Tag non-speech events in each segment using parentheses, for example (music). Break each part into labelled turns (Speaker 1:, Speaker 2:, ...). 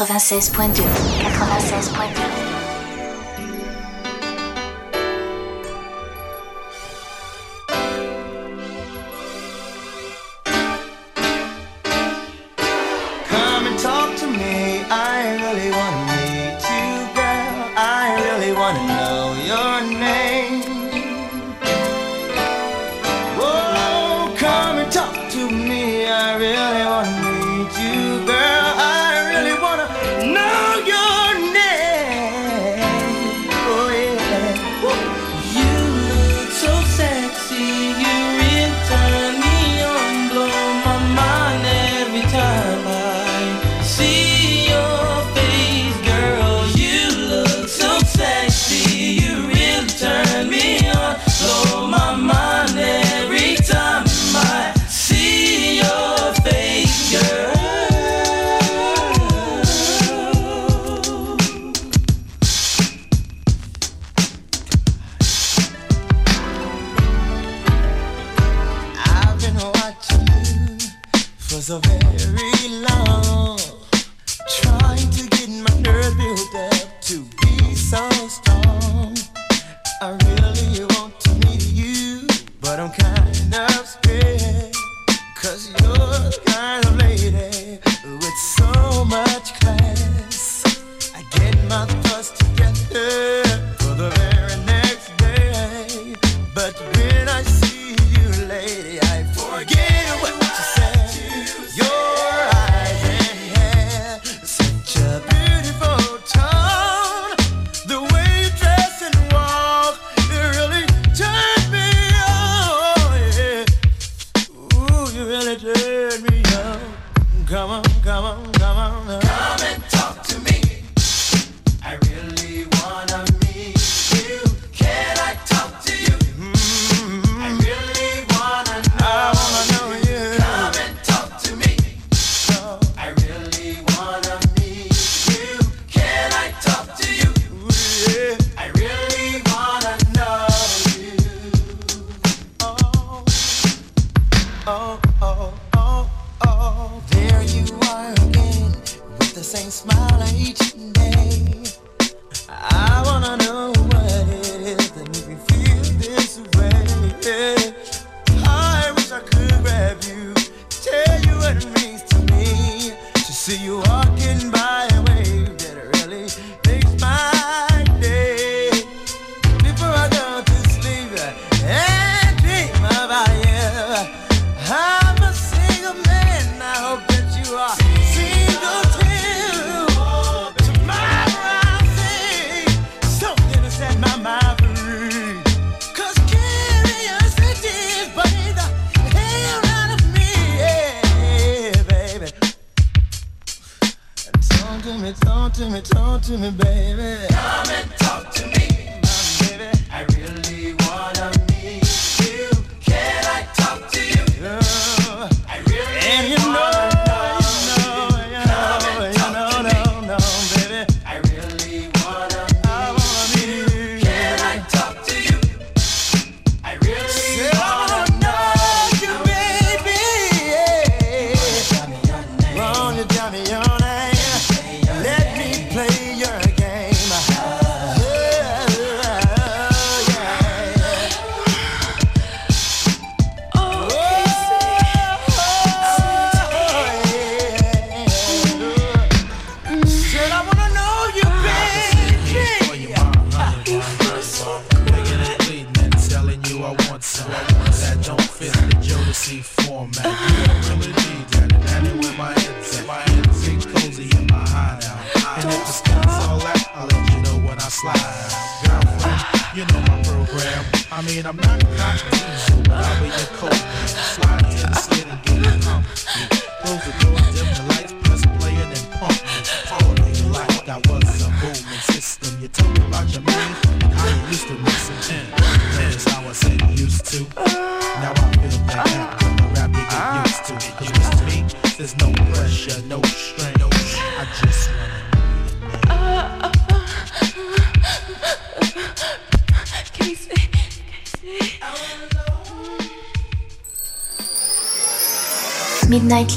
Speaker 1: 96.2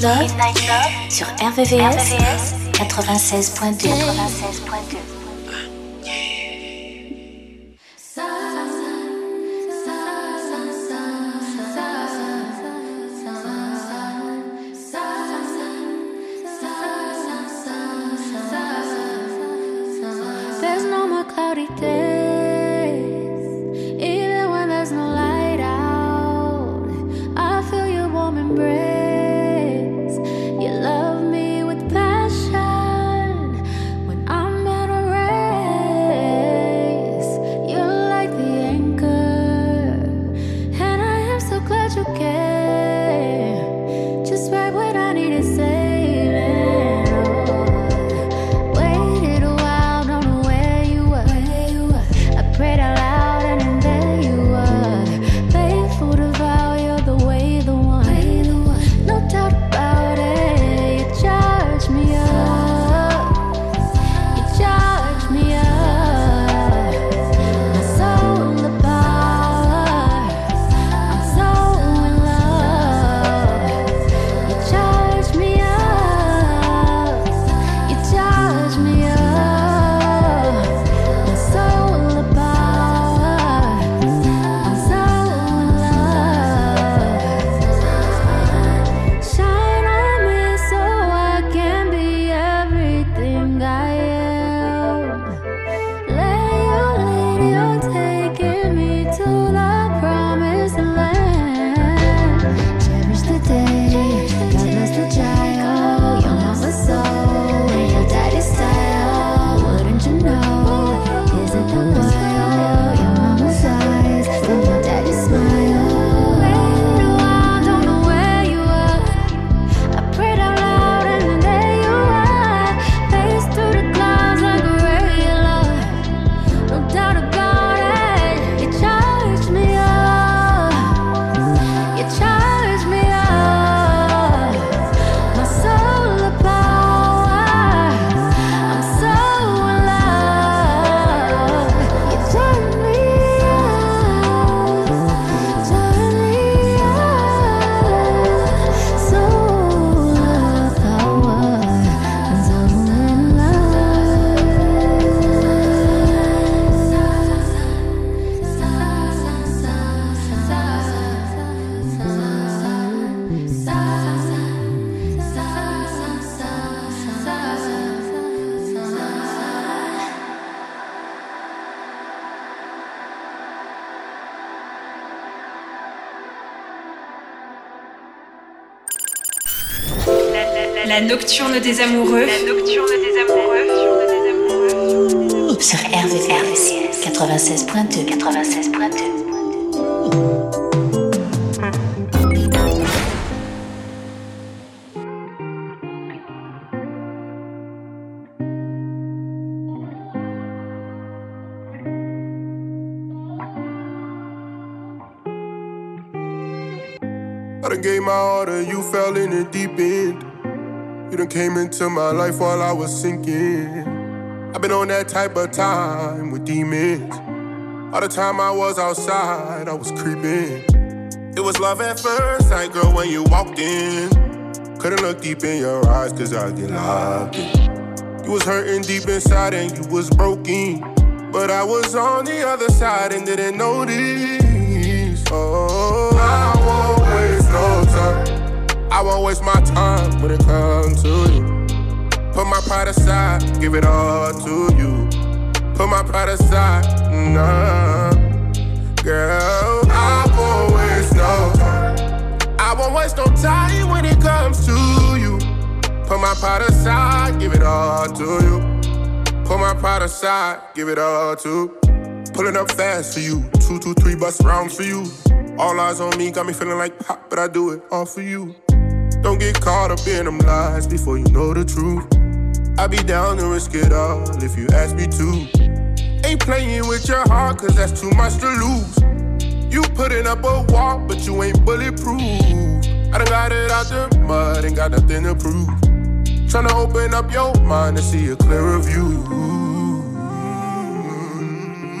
Speaker 2: Love, sur RVVS, 96.2. 96.2.
Speaker 3: nocturne des amoureux. La nocturne des amoureux.
Speaker 4: Sur RVCS 96.2 96.2
Speaker 5: I done gave my to you, fell in the deep end. You done came into my life while I was sinking. I've been on that type of time with demons. All the time I was outside, I was creeping. It was love at first sight, girl, when you walked in. Couldn't look deep in your eyes, cause I get locked in. You was hurting deep inside and you was broken. But I was on the other side and didn't notice. Oh, I won't waste my time when it comes to you. Put my pride aside, give it all to you. Put my pride aside, nah. Girl, I won't waste no time. I won't waste no time when it comes to you. Put my pride aside, give it all to you. Put my pride aside, give it all to. Pulling up fast for you, two, two, three bus rounds for you. All eyes on me, got me feeling like pop, but I do it all for you. Don't get caught up in them lies before you know the truth. I be down to risk it all if you ask me to. Ain't playing with your heart, cause that's too much to lose. You putting up a wall, but you ain't bulletproof. I done got it out the mud, ain't got nothing to prove. Tryna open up your mind to see a clearer view.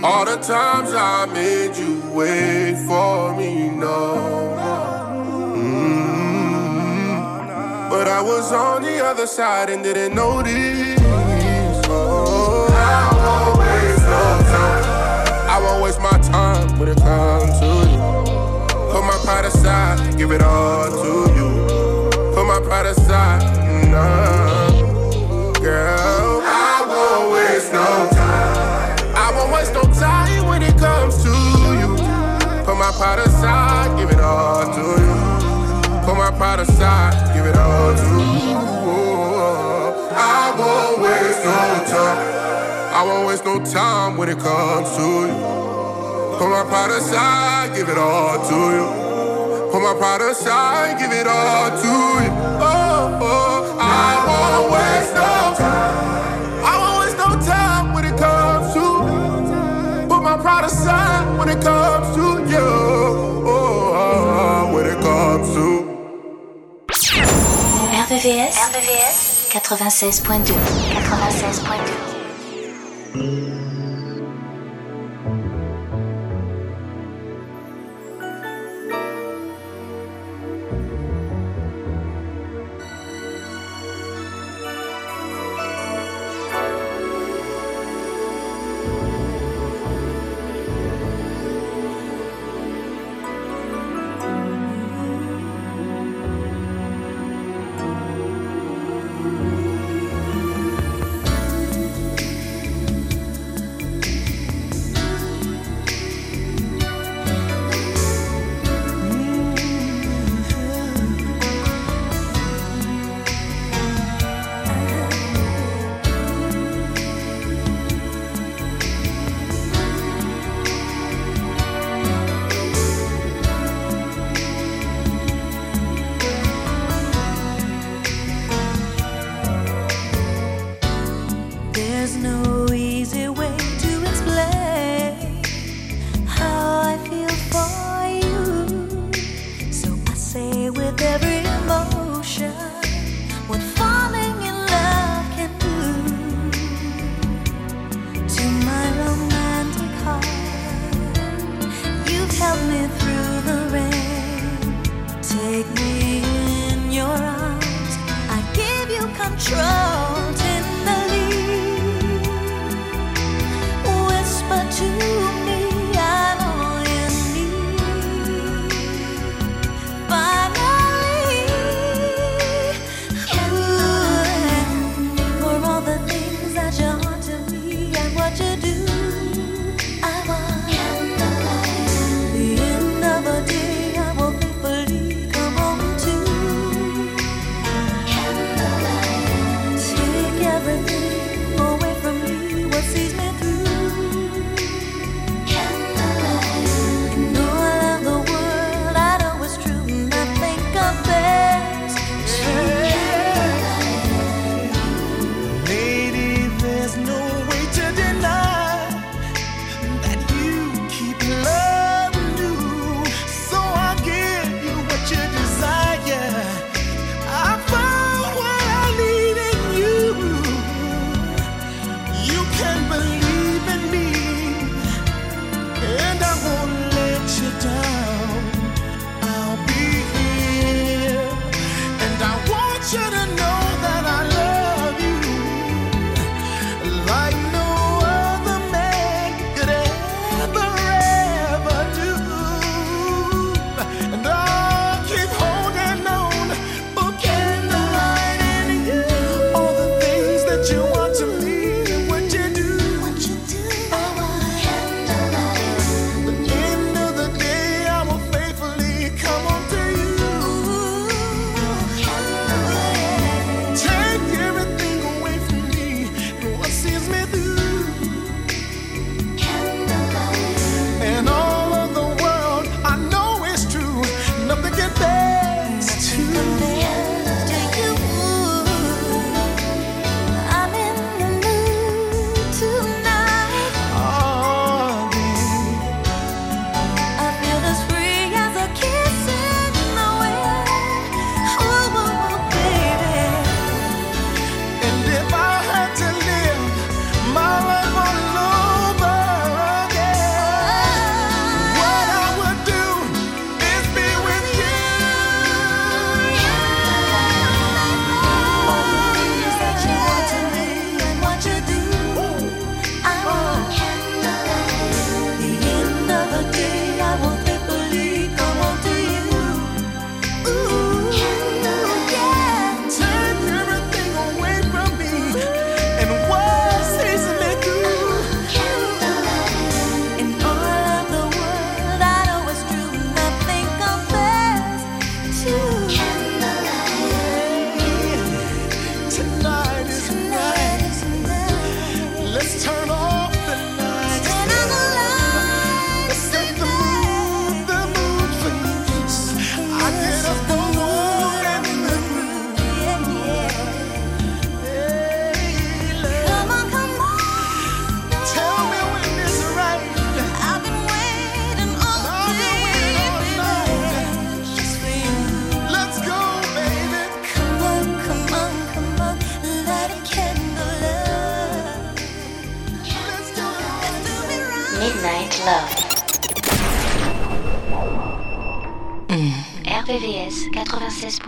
Speaker 5: All the times I made you wait for me, no. Mm. But I was on the other side and didn't notice. Oh, I won't waste no time. I won't waste my time when it comes to you. Put my pride aside, give it all to you. Put my pride aside, nah. Girl, I won't waste no time. I won't waste no time when it comes to you. Put my pride aside, give it all to you. Put my pride aside, Won't waste no time when it comes to you. Put my pride aside, give it all to you. Put my pride aside, give it all to you. Oh, oh, I won't waste no time. I won't waste no time when it comes to you. Put my pride aside when it comes to you. Oh, oh, when it comes to
Speaker 4: RVVS, RVVS 96.2 96.2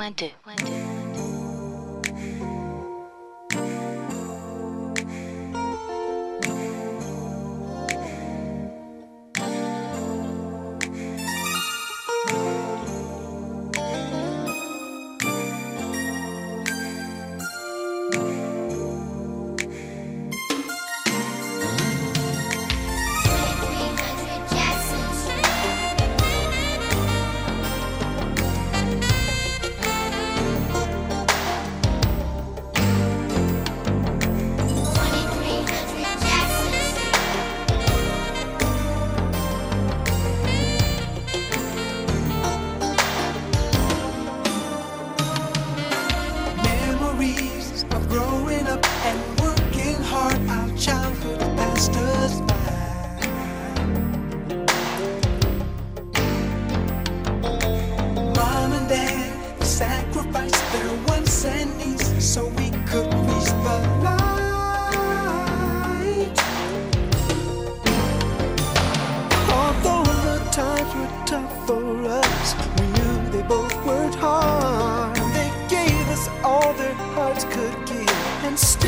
Speaker 6: 1.2.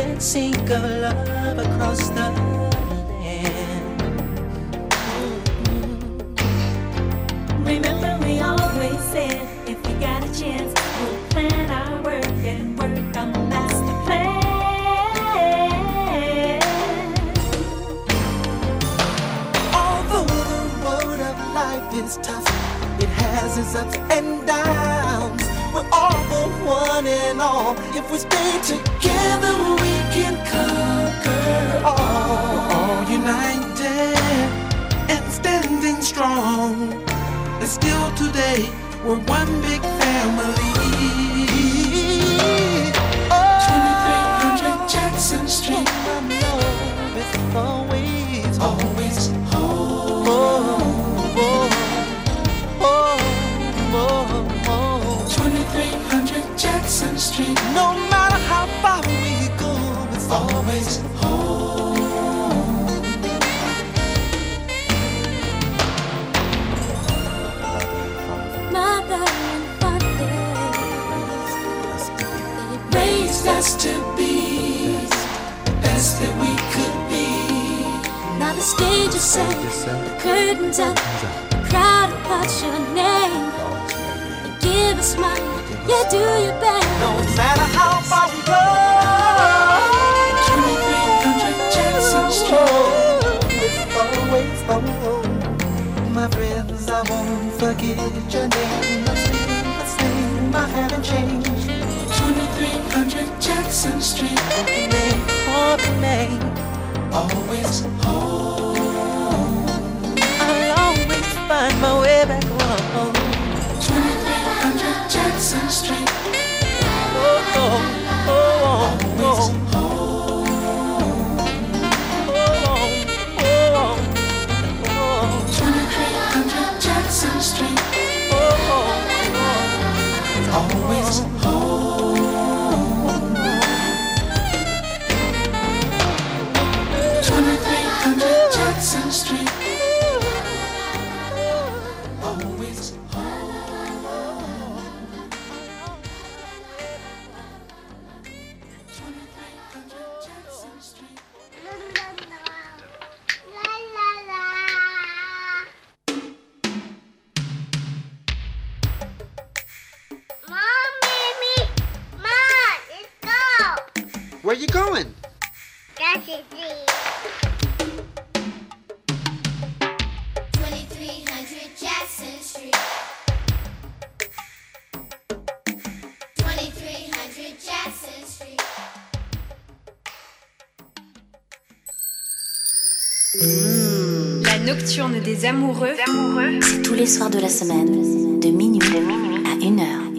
Speaker 6: and sing of love across the land. Remember, we always said if we got a chance. rises, ups and downs. We're all
Speaker 2: the one and all. If
Speaker 7: we stay together, we can conquer all. All united and standing strong. And still today, we're one big family. Oh, 2300 Jackson Street. No matter how far we go, it's always home. Mother and father, they raised us to be the best that we could be. Now the stage is set,
Speaker 2: the curtains up, the crowd about your name. Give a smile. Yeah, do your best. No matter how far we go. Always, oh, my friends, I won't forget your name. The same, the same, I haven't changed. 2300 Jackson Street, name, open name. Always home. I'll always find my way. 96.2. La nocturne des amoureux. C'est tous les soirs de la semaine, de minuit, à 1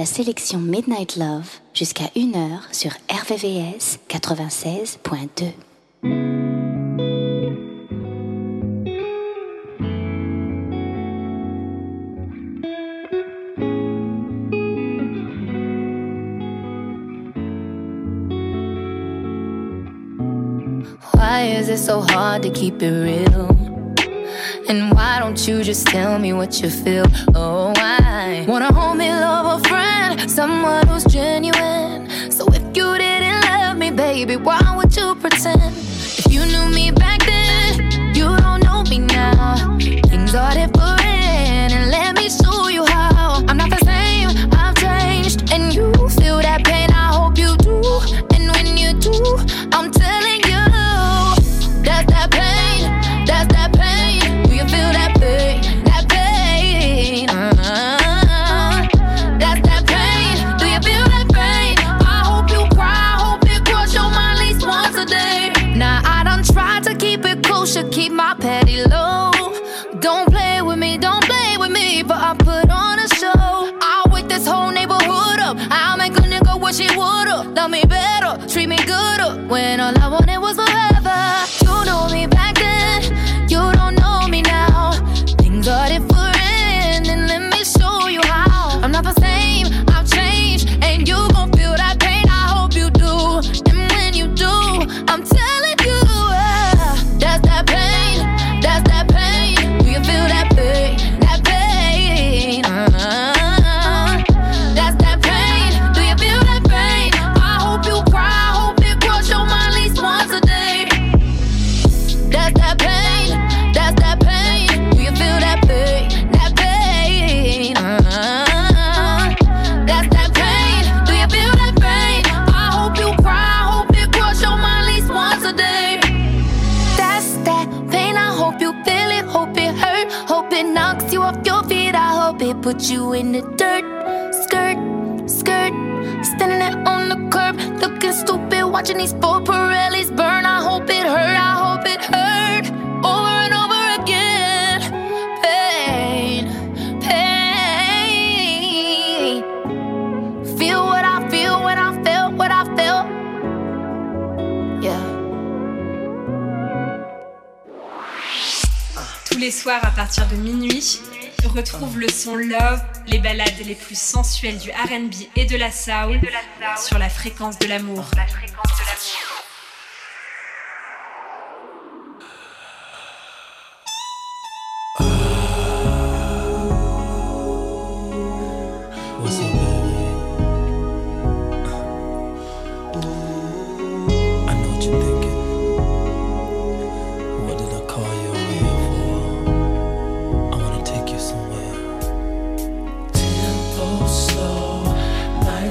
Speaker 2: la sélection Midnight Love jusqu'à 1h sur RVVS 96.2. Why is it so hard to keep it real? And why don't you just tell me what you feel? Oh, I wanna hold me, love a friend, someone who's genuine. So if you didn't love me, baby, why would you pretend? If you knew me back then, you don't know me now. Things are different, When all I wanted was these four Pirellis burn. I hope it hurt. I hope it hurt. Over and over again. Pain, pain. Feel what I feel when I felt what I felt. Yeah.
Speaker 3: Tous les soirs à partir de minuit. Retrouve le son Love, les balades les plus sensuelles du RB et de la soul sur la fréquence de l'amour.
Speaker 8: La fréquence...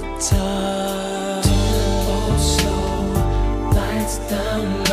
Speaker 8: summertime. Uh, Turn slow lights down.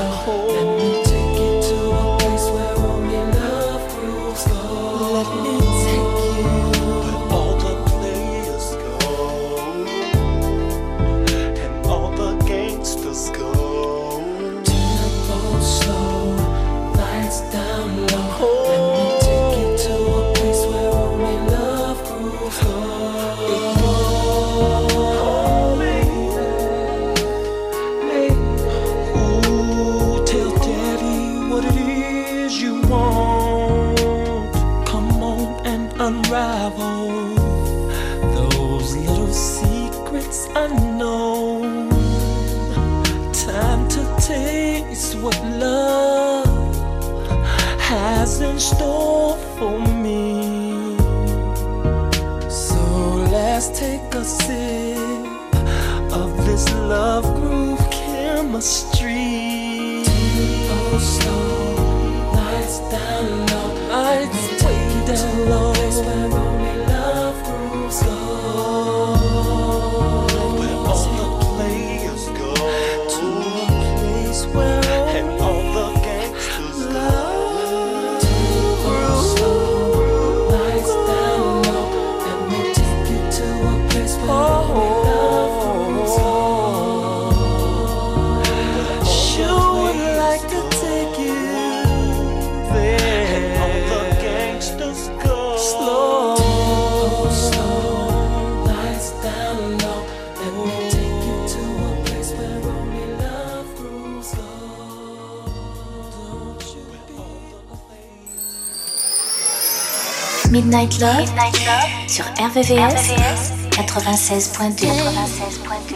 Speaker 2: Midnight Love, sur RVVS, 96.2. 96.2.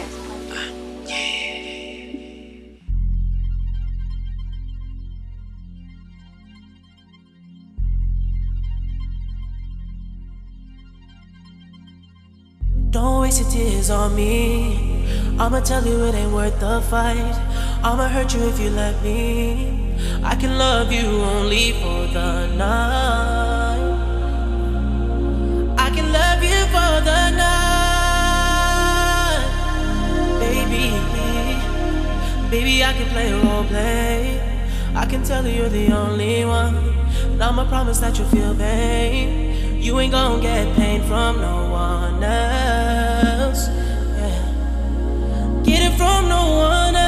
Speaker 9: Don't waste your tears on me. I'ma tell you it ain't worth the fight. I'ma hurt you if you let me. I can love you only for the night. Baby, I can play role play. I can tell you you're the only one. And I'ma promise that you'll feel pain. You ain't gonna get pain from no one else. Yeah. Get it from no one else.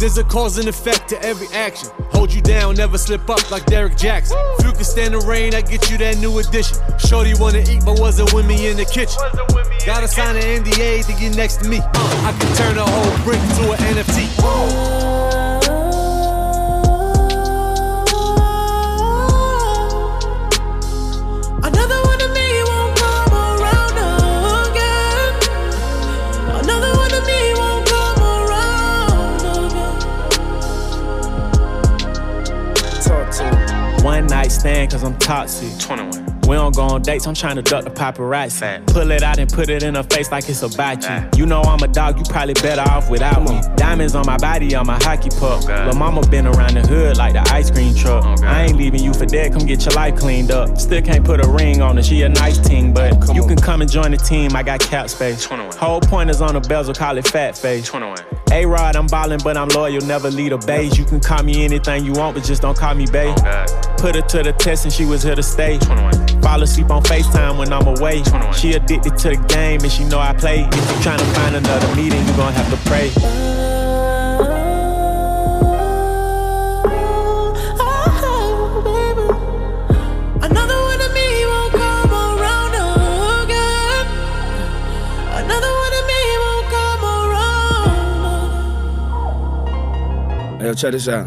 Speaker 10: There's a cause and effect to every action. Hold you down, never slip up like Derek Jackson. If you can stand the rain, I get you that new addition. Shorty wanna eat, but wasn't with me in the kitchen. Gotta sign an NDA to get next to me. I can turn a whole brick to an NFT.
Speaker 11: Cause I'm toxic. 21. We don't go on dates, I'm trying to duck the paparazzi. Pull it out and put it in her face like it's about you. You know I'm a dog, you probably better off without me. Diamonds on my body, on my hockey puck. Lil' mama been around the hood like the ice cream truck. I ain't leaving you for dead, come get your life cleaned up. Still can't put a ring on her, she a nice team, but you can come and join the team, I got cap space. Whole point is on the bezel, call it fat face. A Rod, I'm ballin', but I'm loyal, never lead a beige. You can call me anything you want, but just don't call me babe. Put her to the test and she was here to stay. Fall asleep on FaceTime when I'm away. She addicted to the game and she know I play. If you tryna find another meeting, you gon' have to pray.
Speaker 9: Oh, oh, another one of me won't come around again. Another one of me won't come around.
Speaker 12: Hey, yo, check this out.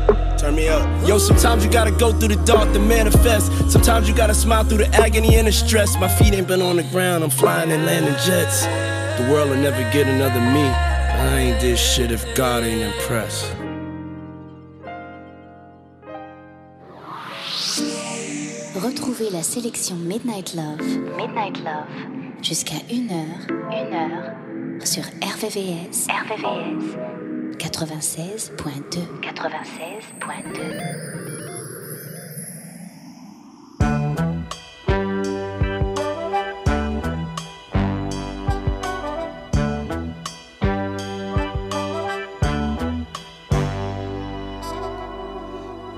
Speaker 12: Turn me up. Yo, sometimes you gotta go through the dark to manifest. Sometimes you gotta smile through the agony and the stress. My feet ain't been on the ground, I'm flying and landing jets. The world will never get another me. I ain't this shit if God ain't impressed.
Speaker 2: Retrouvez la sélection Midnight Love, Midnight Love, jusqu'à 1h, 1h, sur RVVS, RVVS, 96.2, 96.2.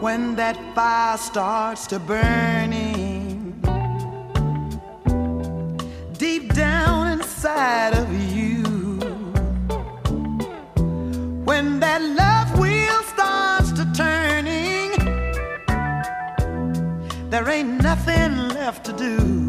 Speaker 13: when that fire starts to burning there ain't nothing left to do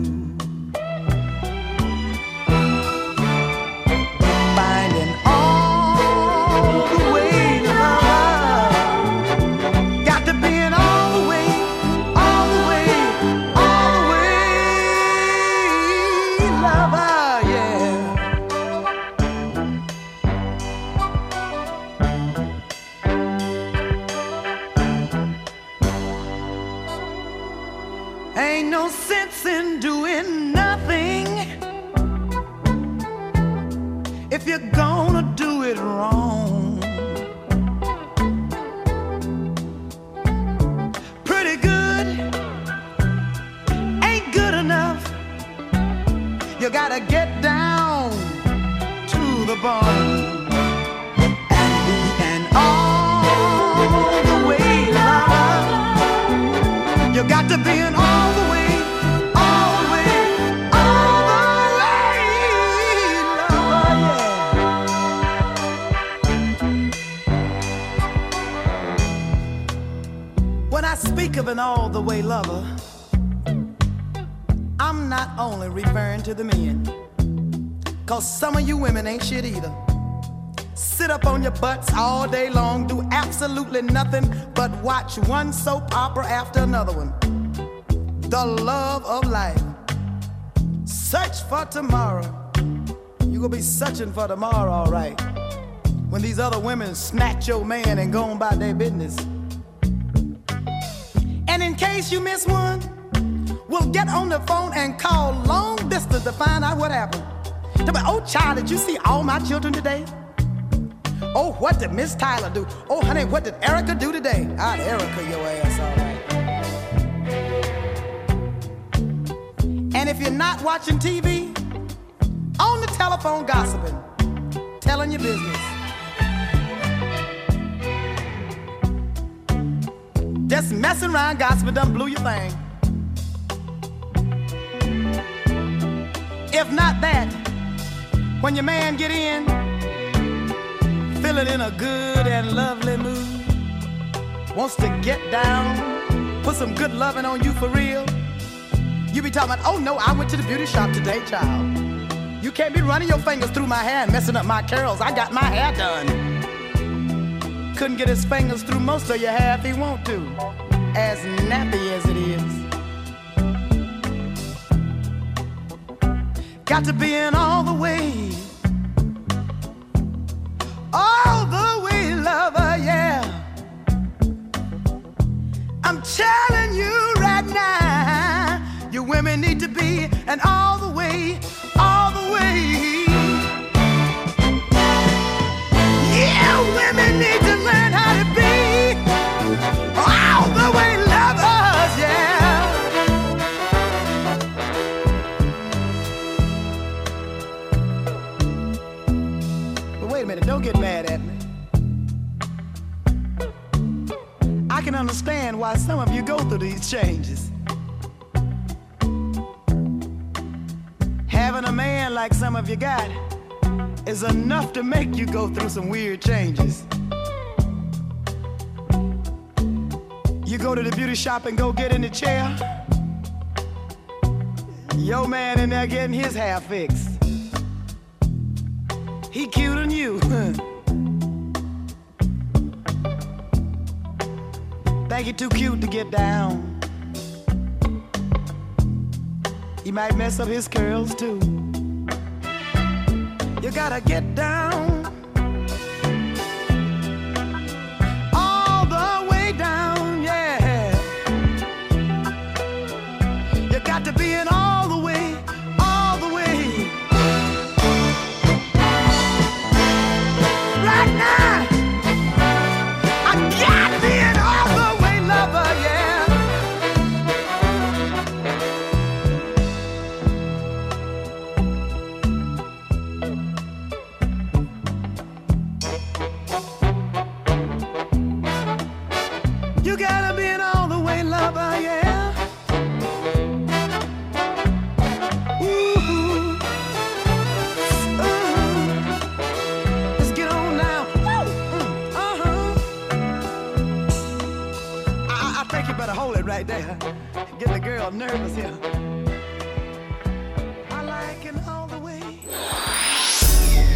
Speaker 13: all the way lover, I'm not only referring to the men. Cause some of you women ain't shit either. Sit up on your butts all day long, do absolutely nothing but watch one soap opera after another one. The love of life. Search for tomorrow. You gonna be searching for tomorrow, alright. When these other women snatch your man and go on by their business. And in case you miss one, we'll get on the phone and call long distance to find out what happened. Tell me, oh child, did you see all my children today? Oh, what did Miss Tyler do? Oh, honey, what did Erica do today? Ah, Erica, your ass, all right. And if you're not watching TV, on the telephone gossiping, telling your business. Just messing around gossiping done blew your thing. If not that, when your man get in, feeling in a good and lovely mood, wants to get down, put some good loving on you for real. You be talking about, oh no, I went to the beauty shop today, child. You can't be running your fingers through my hair and messing up my curls. I got my hair done. Couldn't get his fingers through most of your hair if he want to, as nappy as it is. Got to be in all the way. Why some of you go through these changes. Having a man like some of you got is enough to make you go through some weird changes. You go to the beauty shop and go get in the chair. Your man in there getting his hair fixed. He cute on you. (laughs) Think he too cute to get down. He might mess up his curls too. You gotta get down.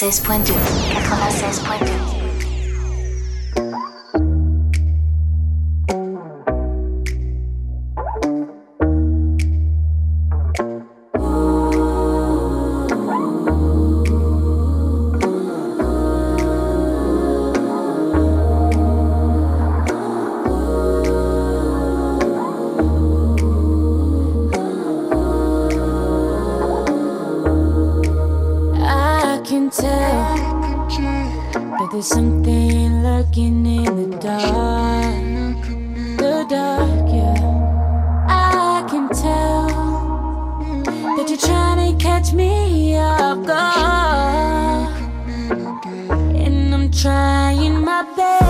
Speaker 1: 96.2 not there.